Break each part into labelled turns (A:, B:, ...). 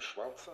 A: Schwarzer.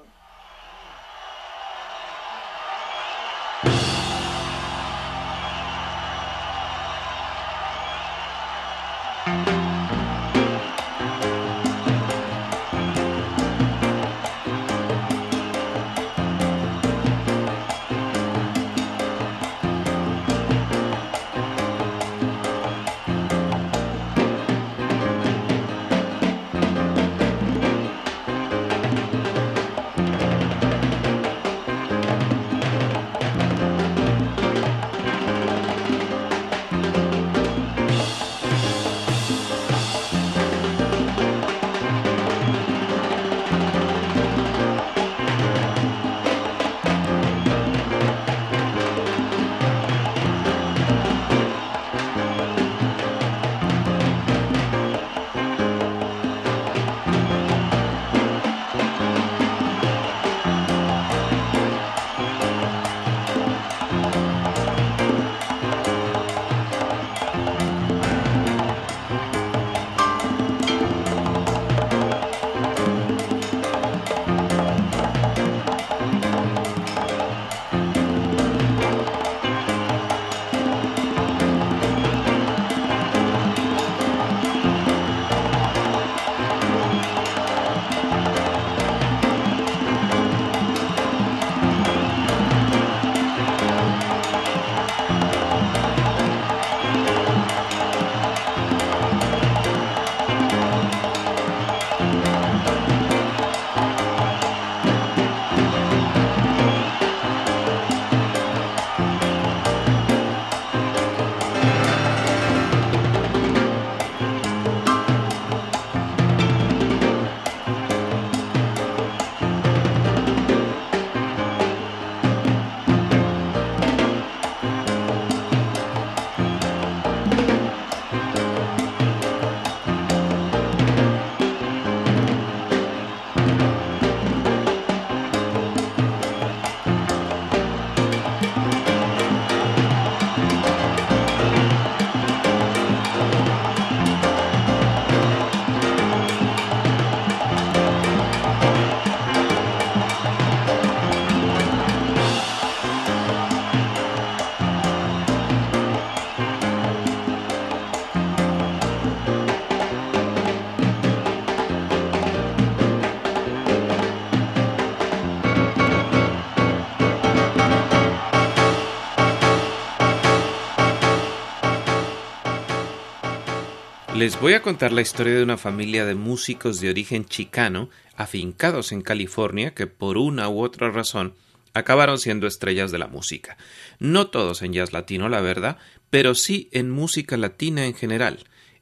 B: Les voy a contar la historia de una familia de músicos de origen chicano, afincados en California, que por una u otra razón acabaron siendo estrellas de la música. No todos en jazz latino, la verdad, pero sí en música latina en general.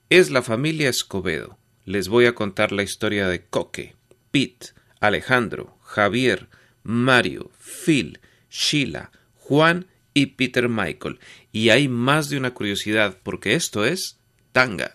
B: Es la familia Escobedo. Les voy a contar la historia de Coque, Pete, Alejandro, Javier, Mario, Phil, Sheila, Juan y Peter Michael. Y hay más de una curiosidad porque esto es Tanga.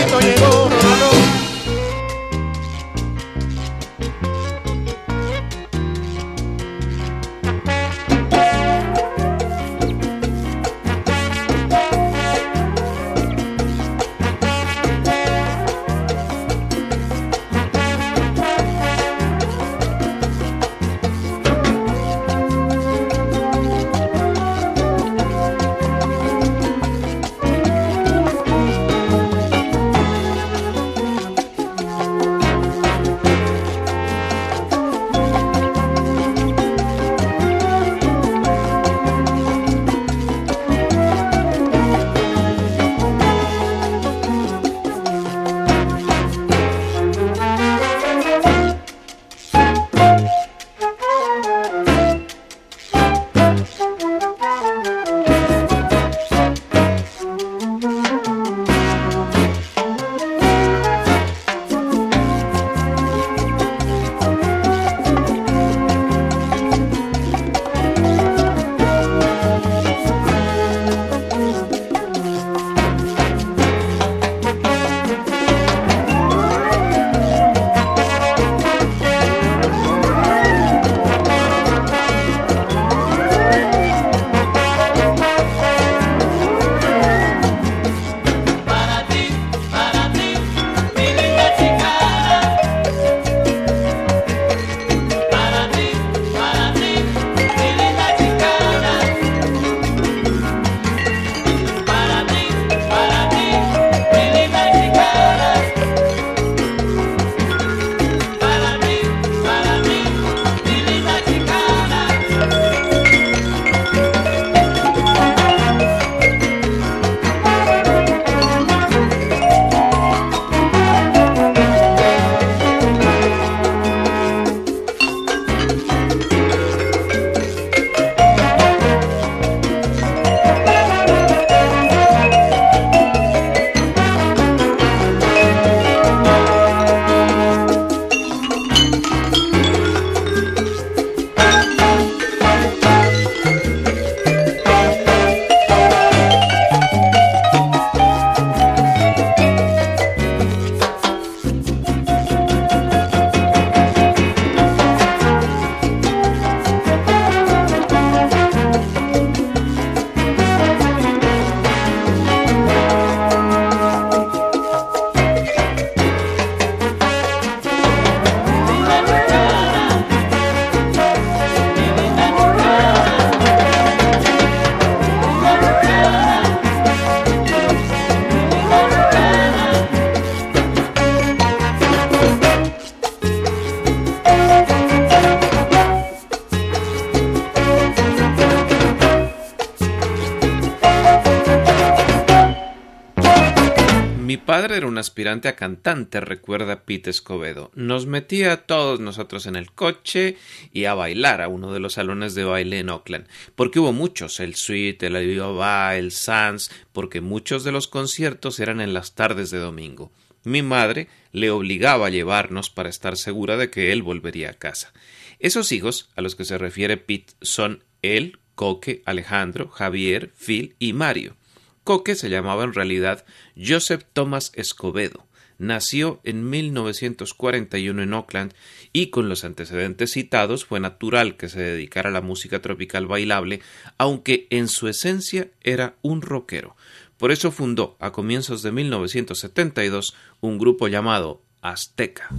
B: Aspirante a cantante, recuerda Pete Escobedo. Nos metía a todos nosotros en el coche y a bailar a uno de los salones de baile en Oakland, porque hubo muchos, el Suite, el Alibaba, el Sands, porque muchos de los conciertos eran en las tardes de domingo. Mi madre le obligaba a llevarnos para estar segura de que él volvería a casa. Esos hijos a los que se refiere Pete son él, Coque, Alejandro, Javier, Phil y Mario. Coque se llamaba en realidad Joseph Thomas Escobedo. Nació en 1941 en Oakland y con los antecedentes citados fue natural que se dedicara a la música tropical bailable, aunque en su esencia era un rockero. Por eso fundó a comienzos de 1972 un grupo llamado Azteca.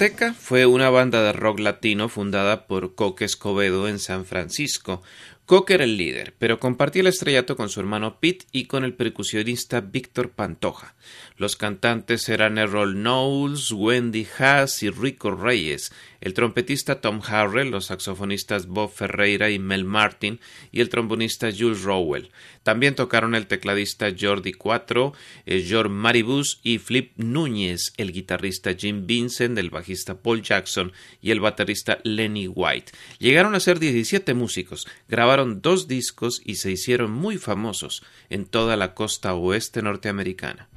B: Azteca fue una banda de rock latino fundada por Coque Escobedo en San Francisco. Coque era el líder, pero compartía el estrellato con su hermano Pete y con el percusionista Víctor Pantoja. Los cantantes eran Errol Knowles, Wendy Haas y Rico Reyes, el trompetista Tom Harrell, los saxofonistas Bob Ferreira y Mel Martin y el trombonista Jules Rowell. También tocaron el tecladista Jordi Cuatro, eh, George Maribus y Flip Núñez, el guitarrista Jim Vincent, el bajista Paul Jackson y el baterista Lenny White. Llegaron a ser 17 músicos, grabaron dos discos y se hicieron muy famosos en toda la costa oeste norteamericana.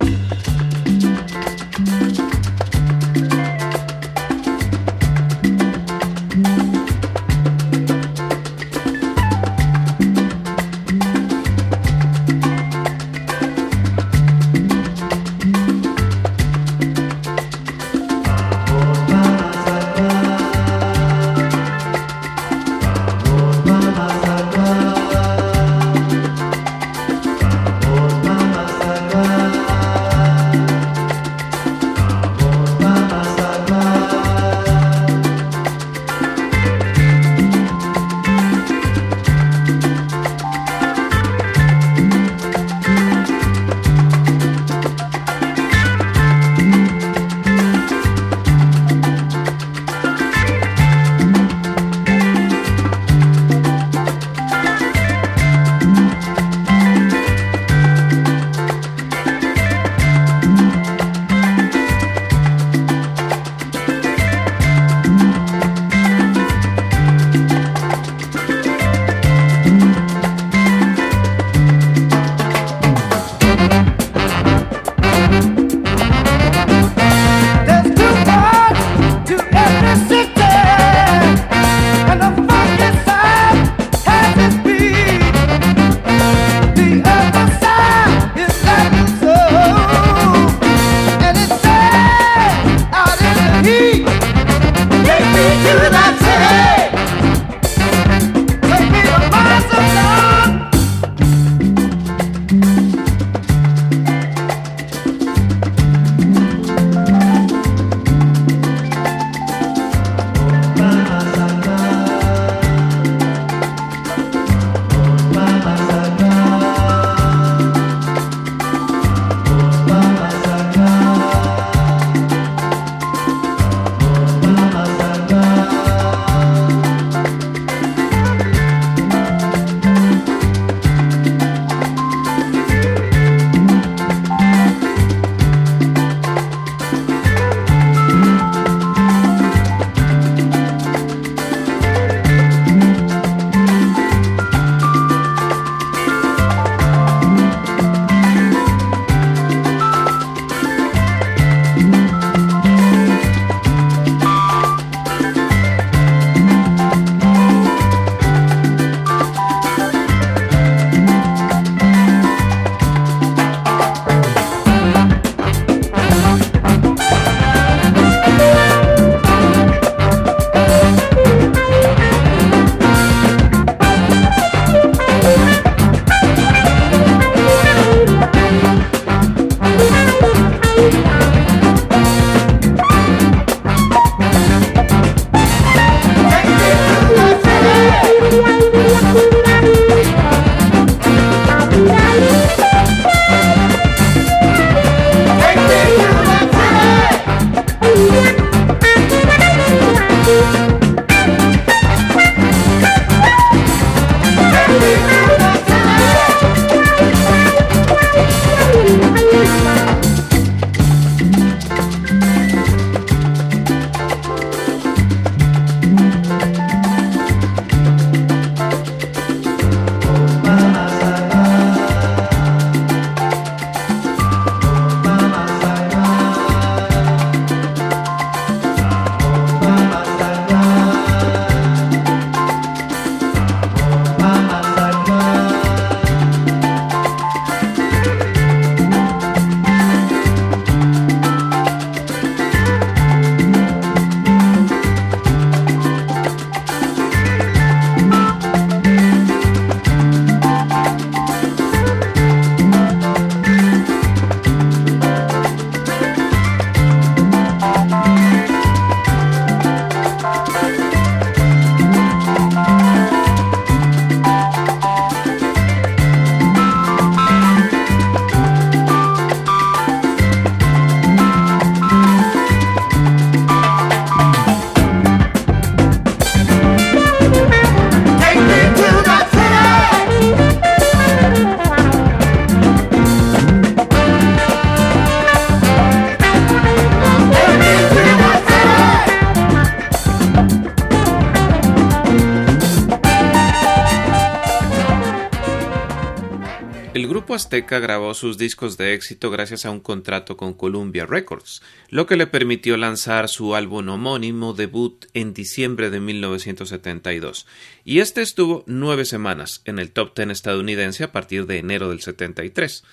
B: Grabó sus discos de éxito gracias a un contrato con Columbia Records, lo que le permitió lanzar su álbum homónimo debut en diciembre de 1972, y este estuvo nueve semanas en el top ten estadounidense a partir de enero del 73.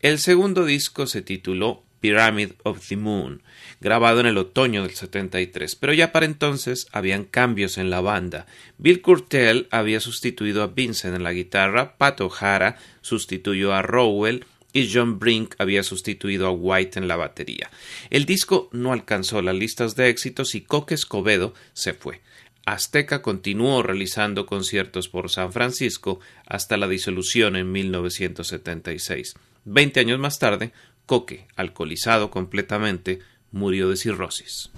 B: El segundo disco se tituló Pyramid of the Moon, grabado en el otoño del 73, pero ya para entonces habían cambios en la banda. Bill Curtel había sustituido a Vincent en la guitarra, Pat O'Hara sustituyó a Rowell y John Brink había sustituido a White en la batería. El disco no alcanzó las listas de éxitos y Coque Escobedo se fue. Azteca continuó realizando conciertos por San Francisco hasta la disolución en 1976. Veinte años más tarde, Coque, alcoholizado completamente, murió de cirrosis.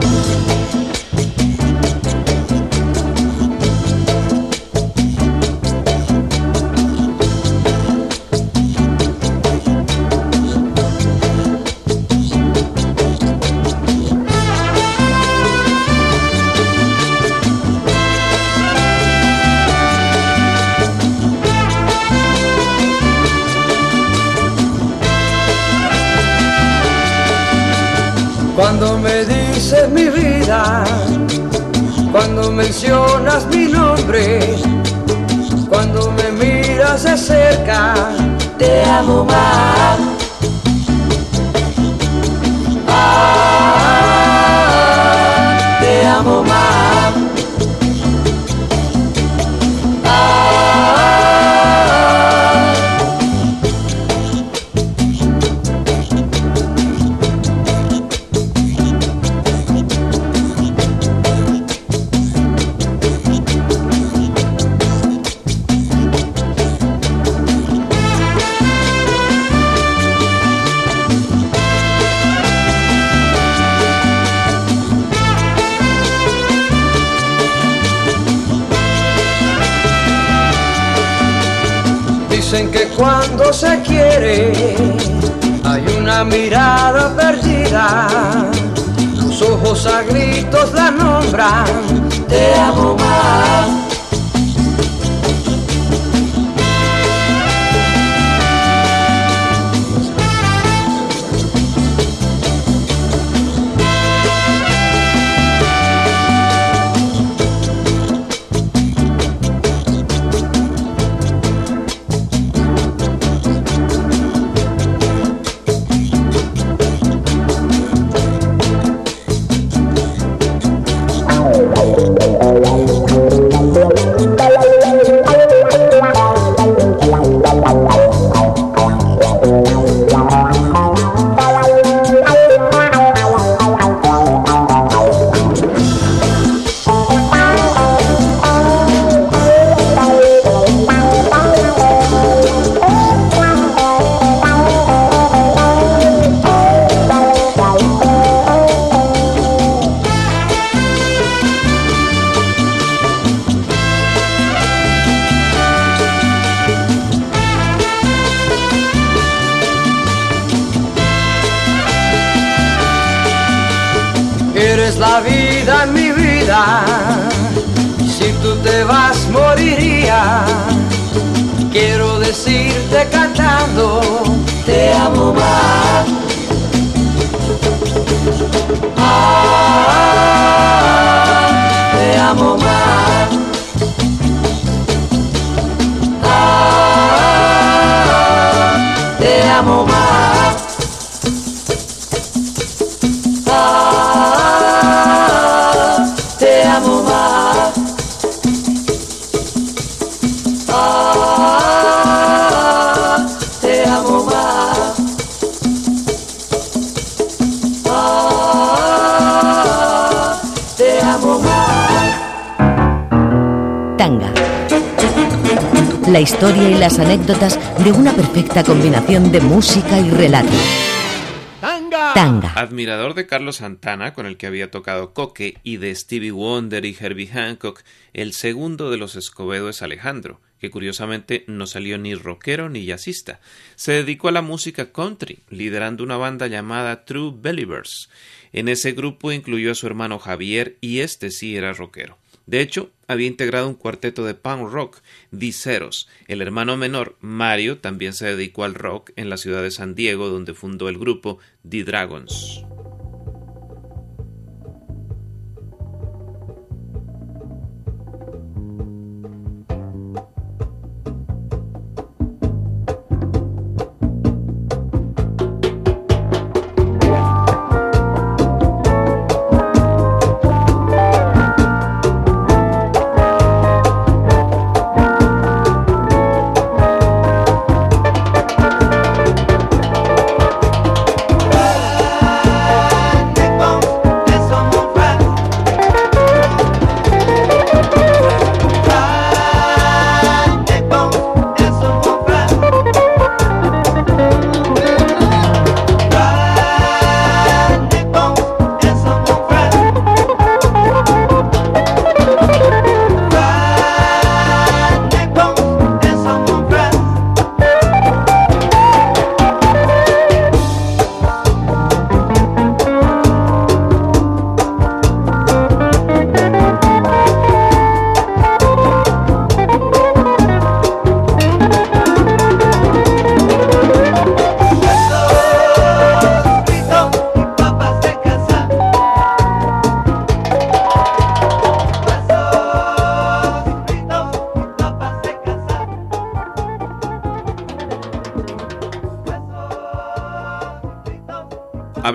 C: voar. Anécdotas de una perfecta combinación de música y relato.
D: Tanga.
C: Tanga.
B: Admirador de Carlos Santana, con el que había tocado Coque, y de Stevie Wonder y Herbie Hancock, el segundo de los Escobedo es Alejandro, que curiosamente no salió ni rockero ni jazzista. Se dedicó a la música country, liderando una banda llamada True Believers. En ese grupo incluyó a su hermano Javier y este sí era rockero. De hecho, había integrado un cuarteto de punk rock, Diceros. El hermano menor, Mario, también se dedicó al rock en la ciudad de San Diego, donde fundó el grupo The Dragons.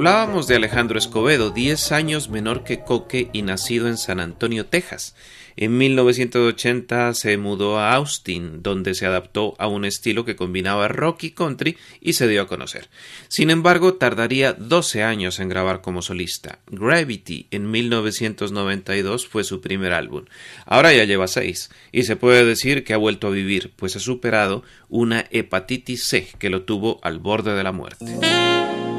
B: Hablábamos de Alejandro Escobedo, 10 años menor que Coque y nacido en San Antonio, Texas. En 1980 se mudó a Austin, donde se adaptó a un estilo que combinaba rock y country y se dio a conocer. Sin embargo, tardaría 12 años en grabar como solista. Gravity en 1992 fue su primer álbum. Ahora ya lleva 6 y se puede decir que ha vuelto a vivir, pues ha superado una hepatitis C que lo tuvo al borde de la muerte.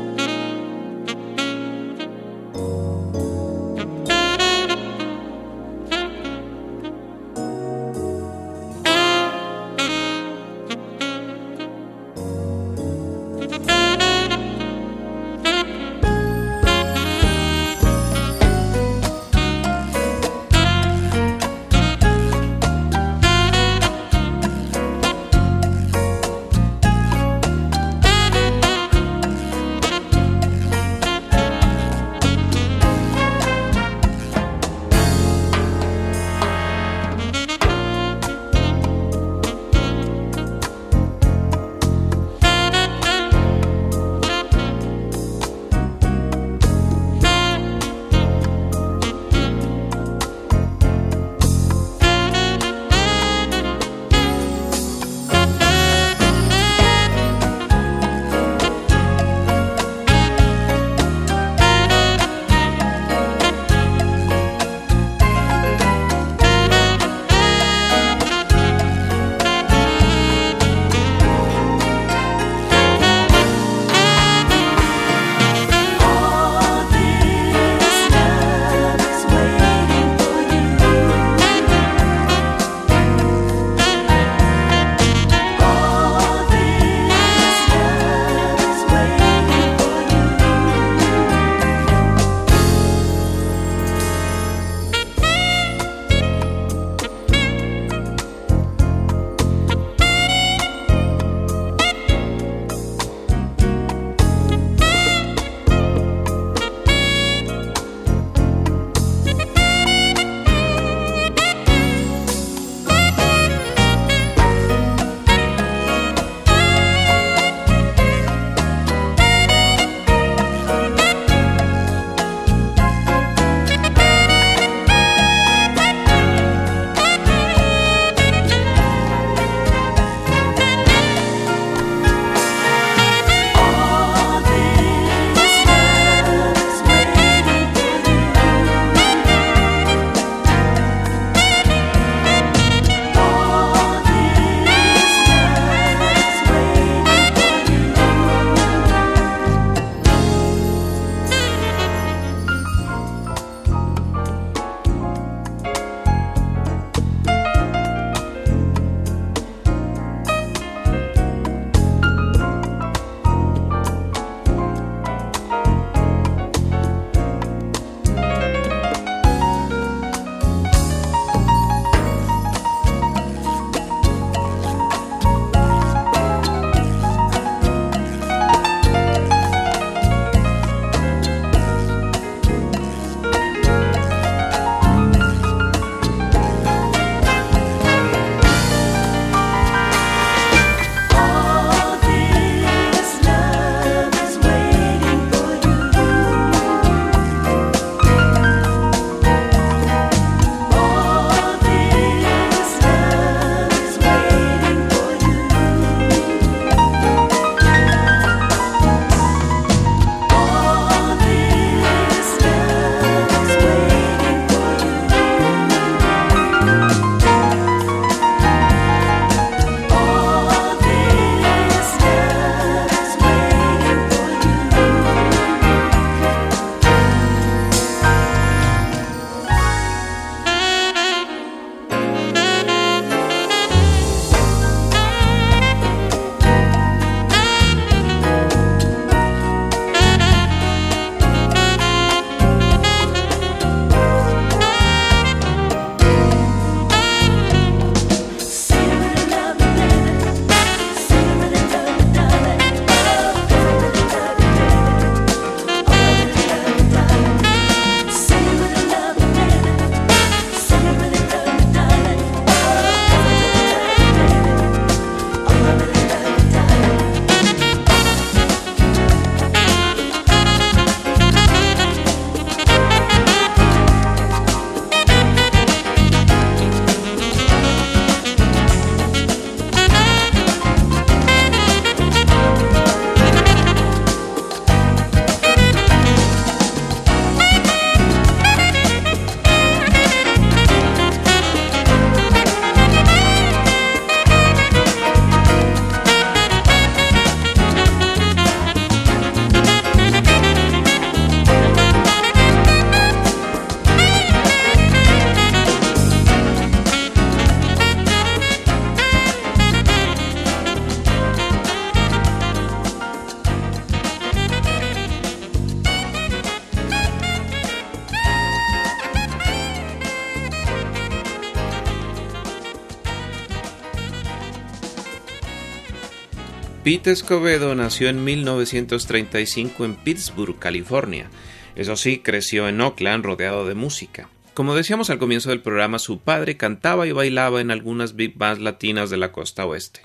E: Pete Escobedo nació en 1935 en Pittsburgh, California. Eso sí, creció en Oakland rodeado de música. Como decíamos al comienzo del programa, su padre cantaba y bailaba en algunas big bands latinas de la costa oeste.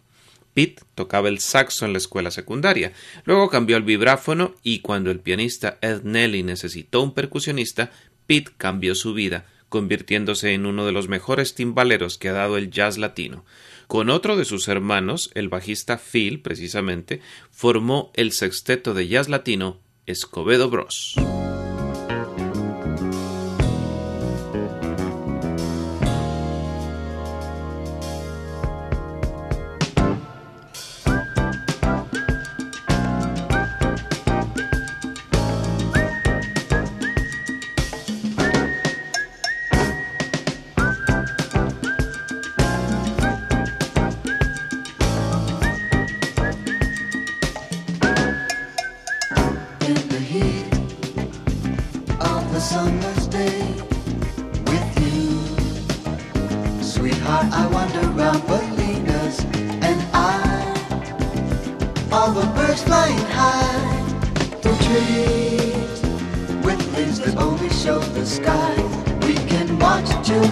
E: Pete tocaba el saxo en la escuela secundaria, luego cambió al vibráfono y cuando el pianista Ed Nelly necesitó un percusionista, Pete cambió su vida, convirtiéndose en uno de los mejores timbaleros que ha dado el jazz latino. Con otro de sus hermanos, el bajista Phil, precisamente, formó el sexteto de jazz latino Escobedo Bros.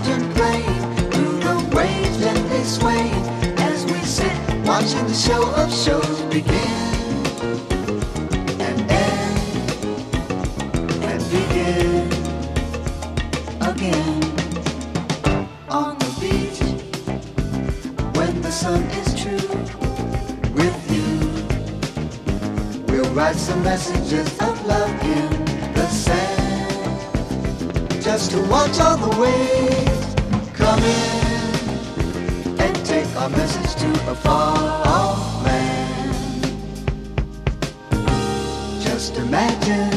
E: and play through the waves gently sway as we sit watching the show of shows begin. and end and begin again on the beach when the sun is true with you we'll write some messages of love in the sand just to watch all the waves come in and take our message to a far off land. Just imagine.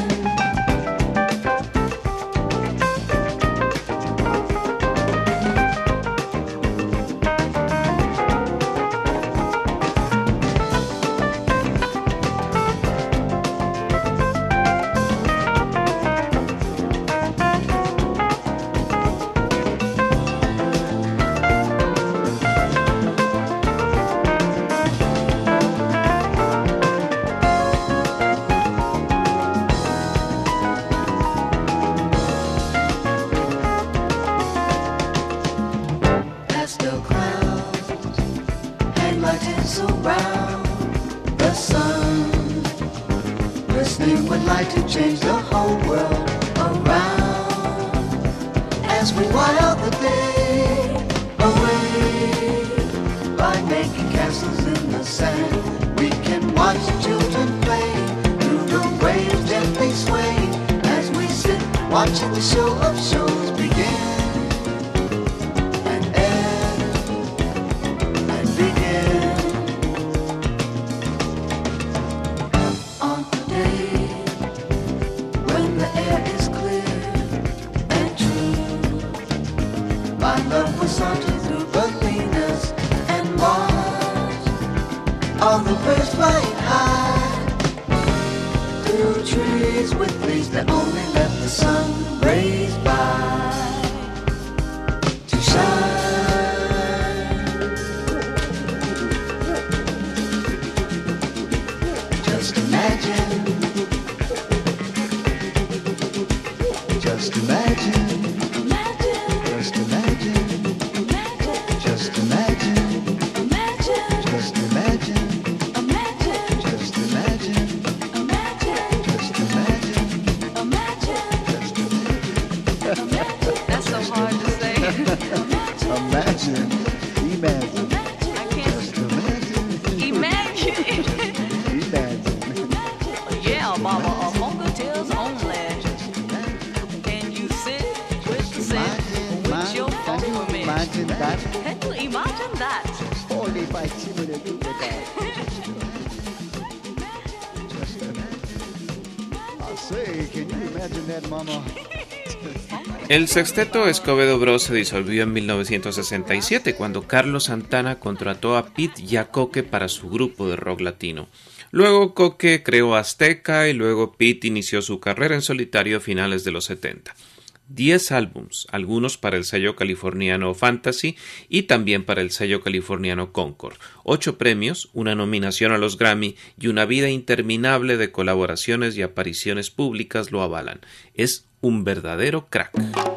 E: El sexteto Escobedo Bros se disolvió en 1967 cuando Carlos Santana contrató a Pete y a Coque para su grupo de rock latino. Luego Coque creó Azteca y luego Pete inició su carrera en solitario a finales de los 70.
B: 10 álbums, algunos para el sello californiano Fantasy y también para el sello californiano Concord, 8 premios, una nominación a los Grammy y una vida interminable de colaboraciones y apariciones públicas lo avalan. Es un verdadero crack.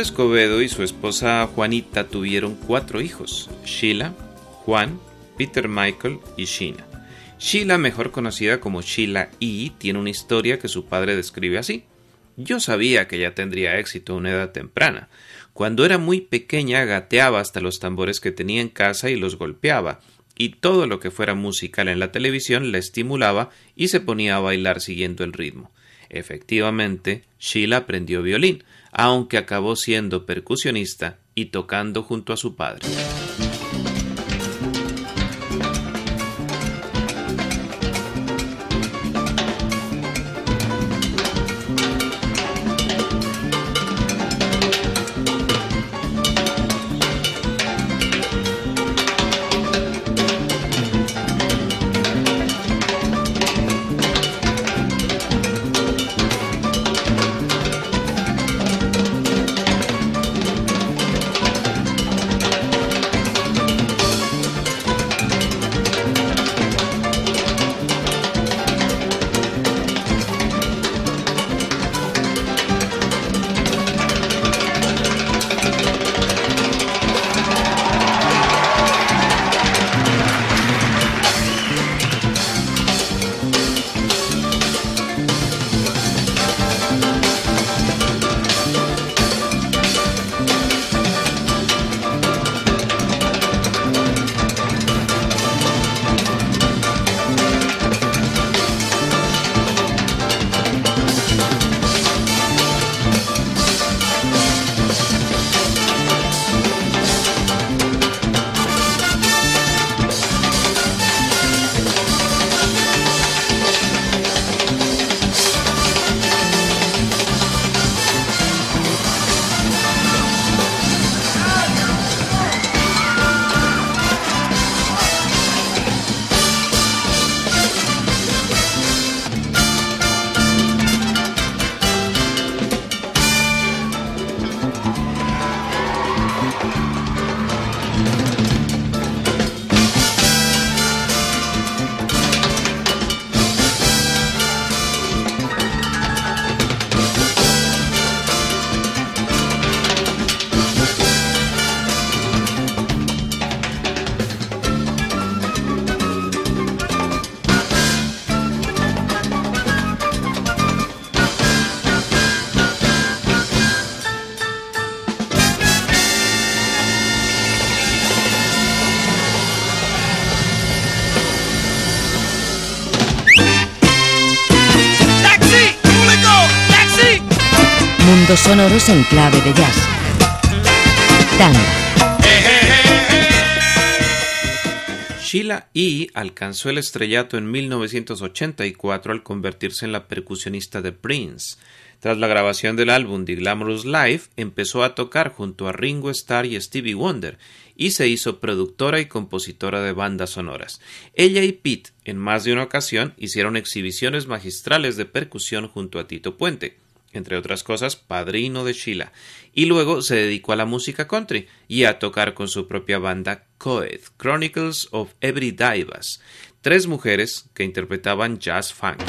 B: Escobedo y su esposa Juanita tuvieron cuatro hijos, Sheila, Juan, Peter Michael y Sheena. Sheila, mejor conocida como Sheila E., tiene una historia que su padre describe así. Yo sabía que ella tendría éxito a una edad temprana. Cuando era muy pequeña gateaba hasta los tambores que tenía en casa y los golpeaba, y todo lo que fuera musical en la televisión la estimulaba y se ponía a bailar siguiendo el ritmo. Efectivamente, Sheila aprendió violín, aunque acabó siendo percusionista y tocando junto a su padre.
F: Sonoros en clave de jazz. Tanga.
B: Sheila E. alcanzó el estrellato en 1984 al convertirse en la percusionista de Prince. Tras la grabación del álbum The Glamorous Life, empezó a tocar junto a Ringo Starr y Stevie Wonder y se hizo productora y compositora de bandas sonoras. Ella y Pete, en más de una ocasión, hicieron exhibiciones magistrales de percusión junto a Tito Puente entre otras cosas, padrino de Sheila, y luego se dedicó a la música country y a tocar con su propia banda Coed, Chronicles of Every Divas, tres mujeres que interpretaban jazz funk.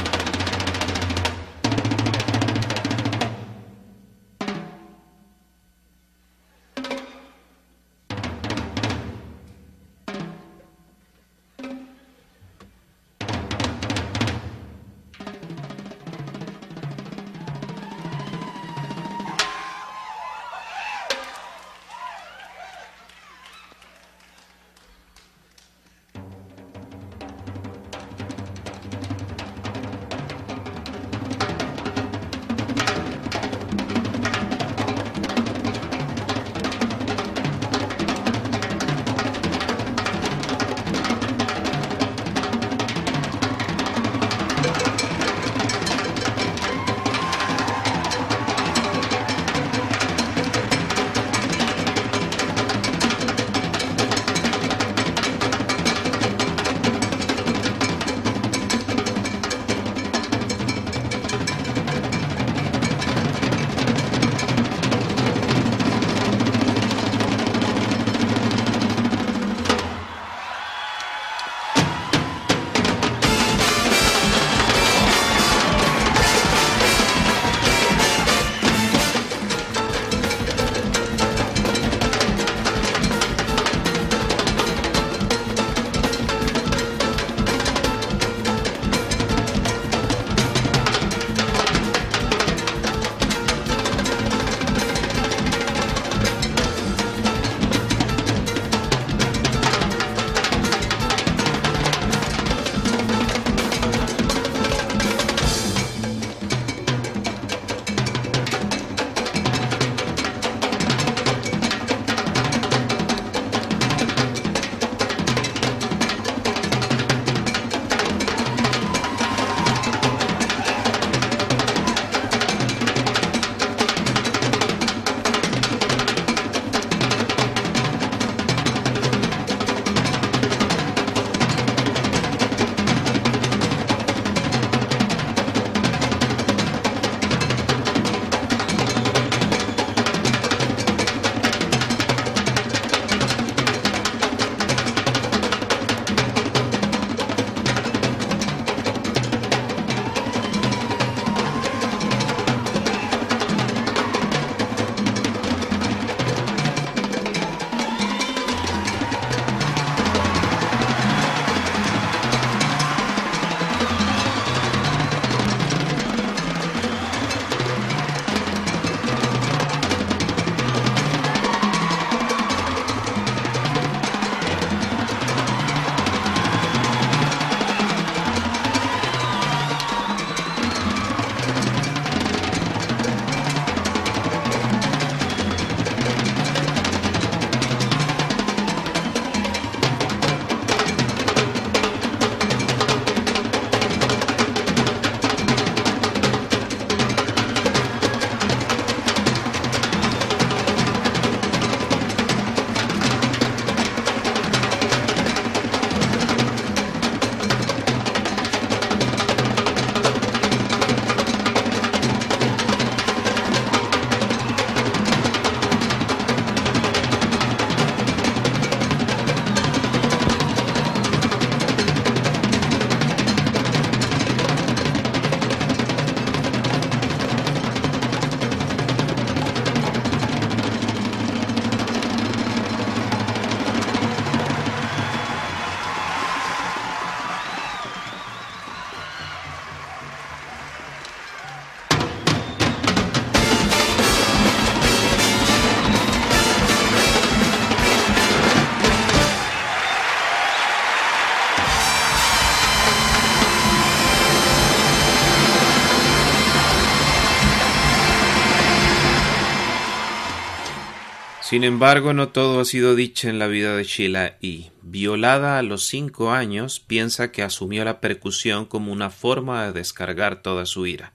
B: Sin embargo, no todo ha sido dicho en la vida de Sheila y, violada a los cinco años, piensa que asumió la percusión como una forma de descargar toda su ira.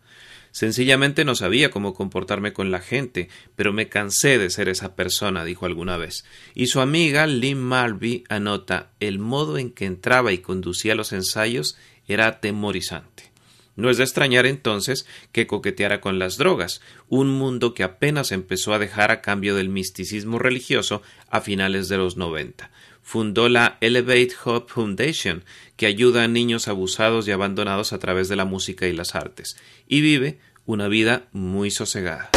B: Sencillamente no sabía cómo comportarme con la gente, pero me cansé de ser esa persona, dijo alguna vez. Y su amiga Lynn Marby anota el modo en que entraba y conducía los ensayos era atemorizante. No es de extrañar entonces que coqueteara con las drogas, un mundo que apenas empezó a dejar a cambio del misticismo religioso a finales de los 90. Fundó la Elevate Hope Foundation, que ayuda a niños abusados y abandonados a través de la música y las artes, y vive una vida muy sosegada.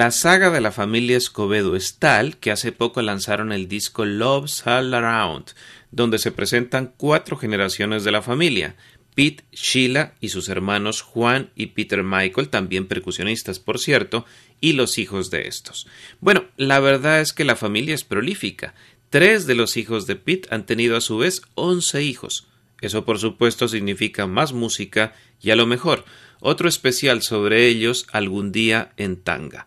B: La saga de la familia Escobedo es tal que hace poco lanzaron el disco Love's All Around, donde se presentan cuatro generaciones de la familia. Pete, Sheila y sus hermanos Juan y Peter Michael, también percusionistas por cierto, y los hijos de estos. Bueno, la verdad es que la familia es prolífica. Tres de los hijos de Pete han tenido a su vez once hijos. Eso por supuesto significa más música y a lo mejor otro especial sobre ellos algún día en Tanga.